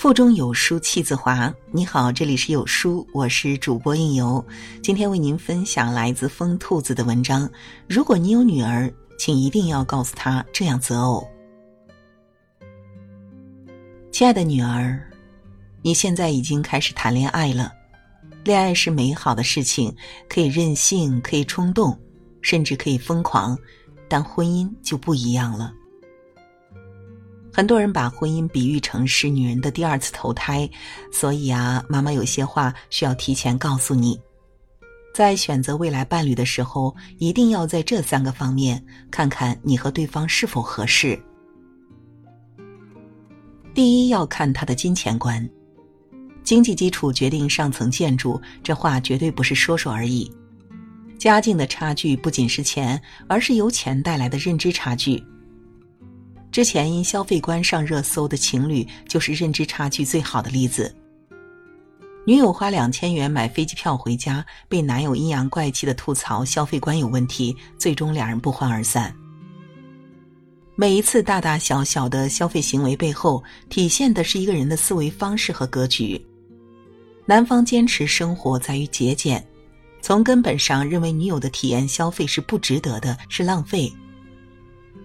腹中有书气自华。你好，这里是有书，我是主播应由。今天为您分享来自疯兔子的文章。如果你有女儿，请一定要告诉她这样择偶。亲爱的女儿，你现在已经开始谈恋爱了。恋爱是美好的事情，可以任性，可以冲动，甚至可以疯狂，但婚姻就不一样了。很多人把婚姻比喻成是女人的第二次投胎，所以啊，妈妈有些话需要提前告诉你：在选择未来伴侣的时候，一定要在这三个方面看看你和对方是否合适。第一，要看他的金钱观，经济基础决定上层建筑，这话绝对不是说说而已。家境的差距不仅是钱，而是由钱带来的认知差距。之前因消费观上热搜的情侣，就是认知差距最好的例子。女友花两千元买飞机票回家，被男友阴阳怪气的吐槽消费观有问题，最终两人不欢而散。每一次大大小小的消费行为背后，体现的是一个人的思维方式和格局。男方坚持生活在于节俭，从根本上认为女友的体验消费是不值得的，是浪费。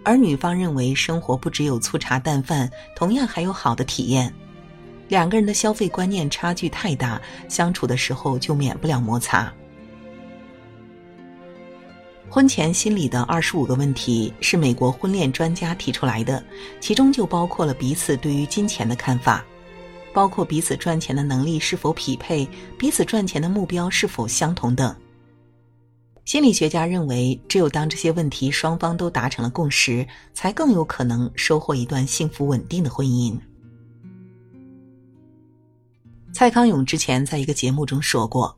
而女方认为生活不只有粗茶淡饭，同样还有好的体验。两个人的消费观念差距太大，相处的时候就免不了摩擦。婚前心理的二十五个问题是美国婚恋专家提出来的，其中就包括了彼此对于金钱的看法，包括彼此赚钱的能力是否匹配，彼此赚钱的目标是否相同等。心理学家认为，只有当这些问题双方都达成了共识，才更有可能收获一段幸福稳定的婚姻。蔡康永之前在一个节目中说过：“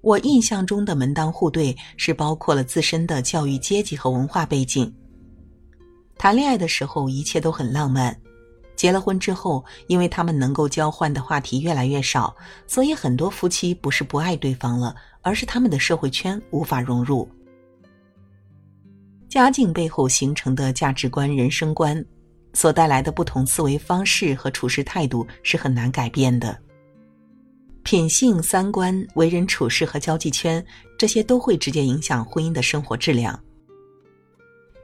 我印象中的门当户对是包括了自身的教育阶级和文化背景。谈恋爱的时候一切都很浪漫，结了婚之后，因为他们能够交换的话题越来越少，所以很多夫妻不是不爱对方了。”而是他们的社会圈无法融入，家境背后形成的价值观、人生观，所带来的不同思维方式和处事态度是很难改变的。品性、三观、为人处事和交际圈，这些都会直接影响婚姻的生活质量。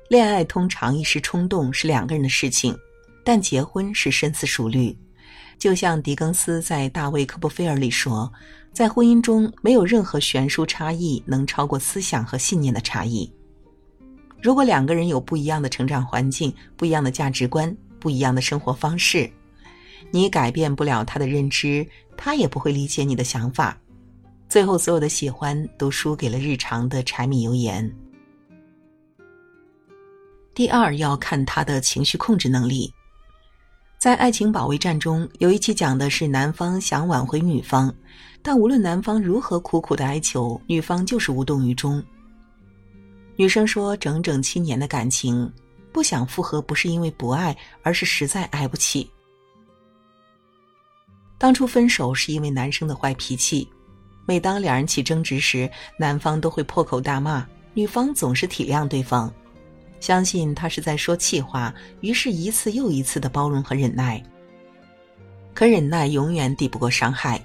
恋爱通常一时冲动是两个人的事情，但结婚是深思熟虑。就像狄更斯在《大卫·科波菲尔》里说。在婚姻中，没有任何悬殊差异能超过思想和信念的差异。如果两个人有不一样的成长环境、不一样的价值观、不一样的生活方式，你改变不了他的认知，他也不会理解你的想法，最后所有的喜欢都输给了日常的柴米油盐。第二，要看他的情绪控制能力。在爱情保卫战中，有一期讲的是男方想挽回女方，但无论男方如何苦苦的哀求，女方就是无动于衷。女生说：“整整七年的感情，不想复合不是因为不爱，而是实在挨不起。当初分手是因为男生的坏脾气，每当两人起争执时，男方都会破口大骂，女方总是体谅对方。”相信他是在说气话，于是一次又一次的包容和忍耐。可忍耐永远抵不过伤害，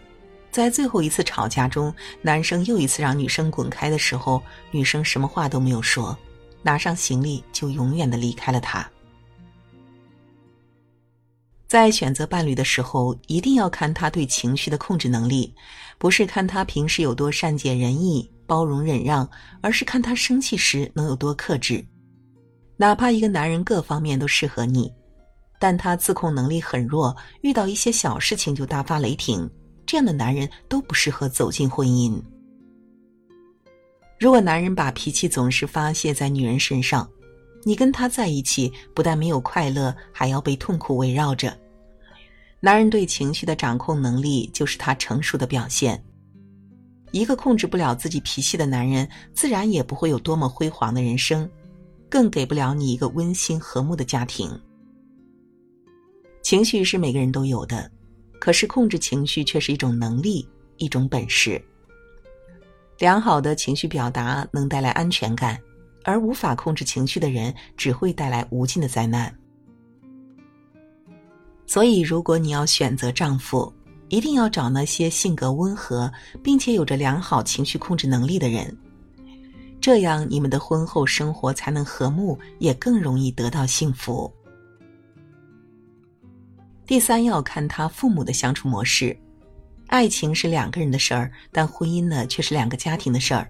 在最后一次吵架中，男生又一次让女生滚开的时候，女生什么话都没有说，拿上行李就永远的离开了他。在选择伴侣的时候，一定要看他对情绪的控制能力，不是看他平时有多善解人意、包容忍让，而是看他生气时能有多克制。哪怕一个男人各方面都适合你，但他自控能力很弱，遇到一些小事情就大发雷霆，这样的男人都不适合走进婚姻。如果男人把脾气总是发泄在女人身上，你跟他在一起不但没有快乐，还要被痛苦围绕着。男人对情绪的掌控能力就是他成熟的表现。一个控制不了自己脾气的男人，自然也不会有多么辉煌的人生。更给不了你一个温馨和睦的家庭。情绪是每个人都有的，可是控制情绪却是一种能力，一种本事。良好的情绪表达能带来安全感，而无法控制情绪的人只会带来无尽的灾难。所以，如果你要选择丈夫，一定要找那些性格温和，并且有着良好情绪控制能力的人，这样你们的婚后生活才能和睦，也更容易得到幸福。第三，要看他父母的相处模式。爱情是两个人的事儿，但婚姻呢，却是两个家庭的事儿。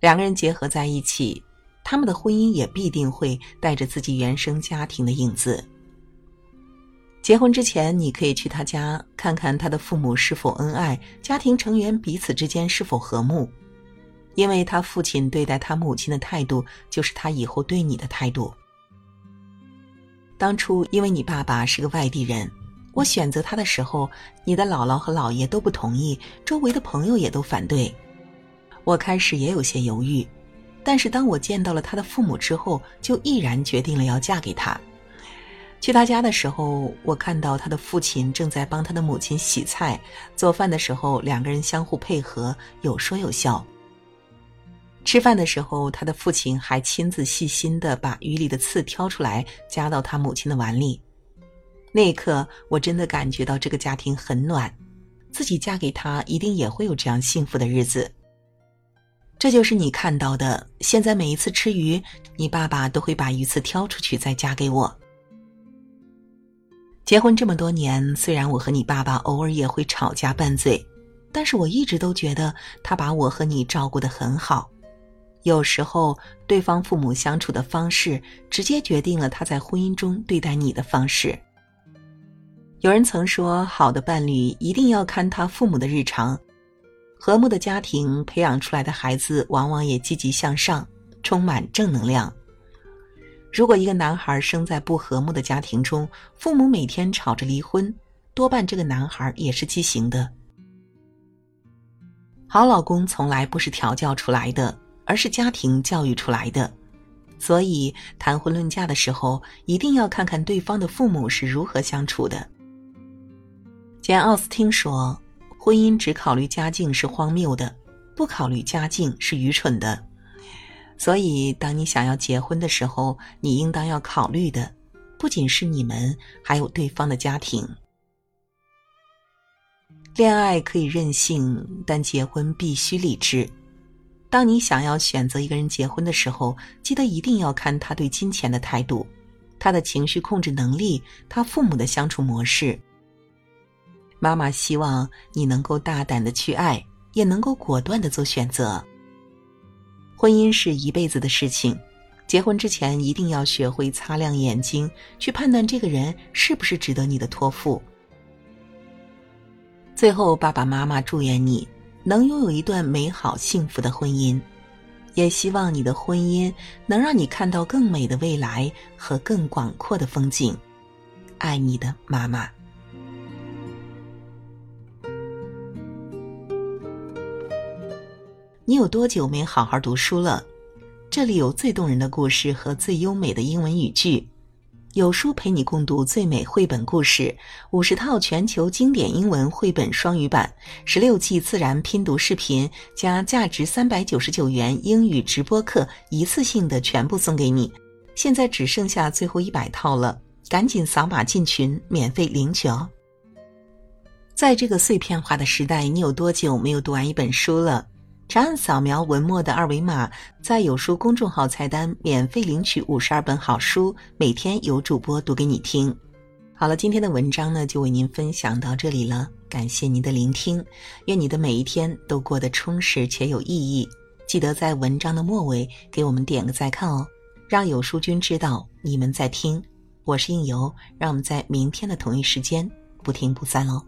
两个人结合在一起，他们的婚姻也必定会带着自己原生家庭的影子。结婚之前，你可以去他家看看他的父母是否恩爱，家庭成员彼此之间是否和睦，因为他父亲对待他母亲的态度，就是他以后对你的态度。当初因为你爸爸是个外地人，我选择他的时候，你的姥姥和姥爷都不同意，周围的朋友也都反对。我开始也有些犹豫，但是当我见到了他的父母之后，就毅然决定了要嫁给他。去他家的时候，我看到他的父亲正在帮他的母亲洗菜、做饭的时候，两个人相互配合，有说有笑。吃饭的时候，他的父亲还亲自细心的把鱼里的刺挑出来，夹到他母亲的碗里。那一刻，我真的感觉到这个家庭很暖，自己嫁给他一定也会有这样幸福的日子。这就是你看到的。现在每一次吃鱼，你爸爸都会把鱼刺挑出去再夹给我。结婚这么多年，虽然我和你爸爸偶尔也会吵架拌嘴，但是我一直都觉得他把我和你照顾得很好。有时候，对方父母相处的方式，直接决定了他在婚姻中对待你的方式。有人曾说，好的伴侣一定要看他父母的日常，和睦的家庭培养出来的孩子，往往也积极向上，充满正能量。如果一个男孩生在不和睦的家庭中，父母每天吵着离婚，多半这个男孩也是畸形的。好老公从来不是调教出来的，而是家庭教育出来的。所以谈婚论嫁的时候，一定要看看对方的父母是如何相处的。简·奥斯汀说：“婚姻只考虑家境是荒谬的，不考虑家境是愚蠢的。”所以，当你想要结婚的时候，你应当要考虑的，不仅是你们，还有对方的家庭。恋爱可以任性，但结婚必须理智。当你想要选择一个人结婚的时候，记得一定要看他对金钱的态度，他的情绪控制能力，他父母的相处模式。妈妈希望你能够大胆的去爱，也能够果断的做选择。婚姻是一辈子的事情，结婚之前一定要学会擦亮眼睛，去判断这个人是不是值得你的托付。最后，爸爸妈妈祝愿你能拥有一段美好幸福的婚姻，也希望你的婚姻能让你看到更美的未来和更广阔的风景。爱你的妈妈。你有多久没好好读书了？这里有最动人的故事和最优美的英文语句，有书陪你共读最美绘本故事，五十套全球经典英文绘本双语版，十六季自然拼读视频，加价值三百九十九元英语直播课，一次性的全部送给你。现在只剩下最后一百套了，赶紧扫码进群，免费领取哦！在这个碎片化的时代，你有多久没有读完一本书了？长按扫描文末的二维码，在有书公众号菜单免费领取五十二本好书，每天有主播读给你听。好了，今天的文章呢就为您分享到这里了，感谢您的聆听，愿你的每一天都过得充实且有意义。记得在文章的末尾给我们点个再看哦，让有书君知道你们在听。我是应由，让我们在明天的同一时间不听不散喽。